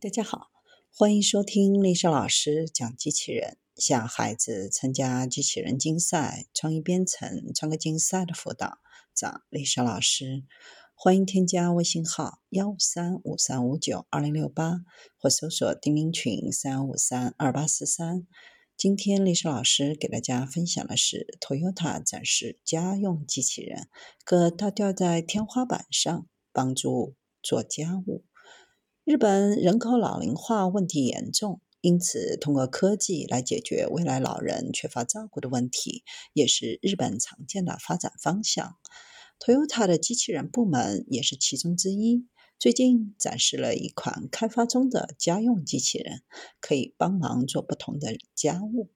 大家好，欢迎收听丽莎老师讲机器人，向孩子参加机器人竞赛、创意编程、创客竞赛的辅导，找丽莎老师。欢迎添加微信号幺三五三五九二零六八，或搜索钉钉群三五三二八四三。今天丽莎老师给大家分享的是 Toyota 展示家用机器人，可它吊在天花板上，帮助做家务。日本人口老龄化问题严重，因此通过科技来解决未来老人缺乏照顾的问题，也是日本常见的发展方向。Toyota 的机器人部门也是其中之一。最近展示了一款开发中的家用机器人，可以帮忙做不同的家务。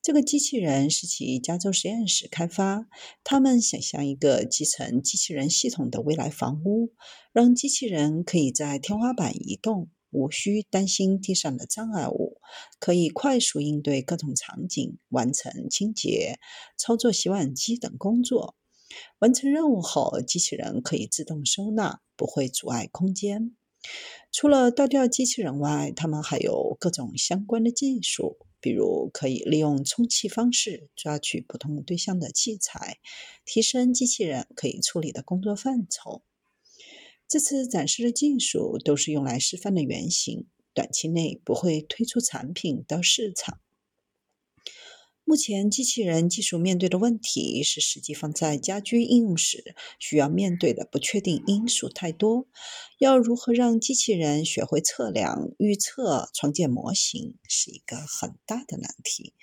这个机器人是其加州实验室开发，他们想象一个集成机器人系统的未来房屋，让机器人可以在天花板移动，无需担心地上的障碍物，可以快速应对各种场景，完成清洁、操作洗碗机等工作。完成任务后，机器人可以自动收纳，不会阻碍空间。除了倒吊机器人外，他们还有各种相关的技术。比如，可以利用充气方式抓取不同对象的器材，提升机器人可以处理的工作范畴。这次展示的技术都是用来示范的原型，短期内不会推出产品到市场。目前，机器人技术面对的问题是，实际放在家居应用时需要面对的不确定因素太多。要如何让机器人学会测量、预测、创建模型，是一个很大的难题。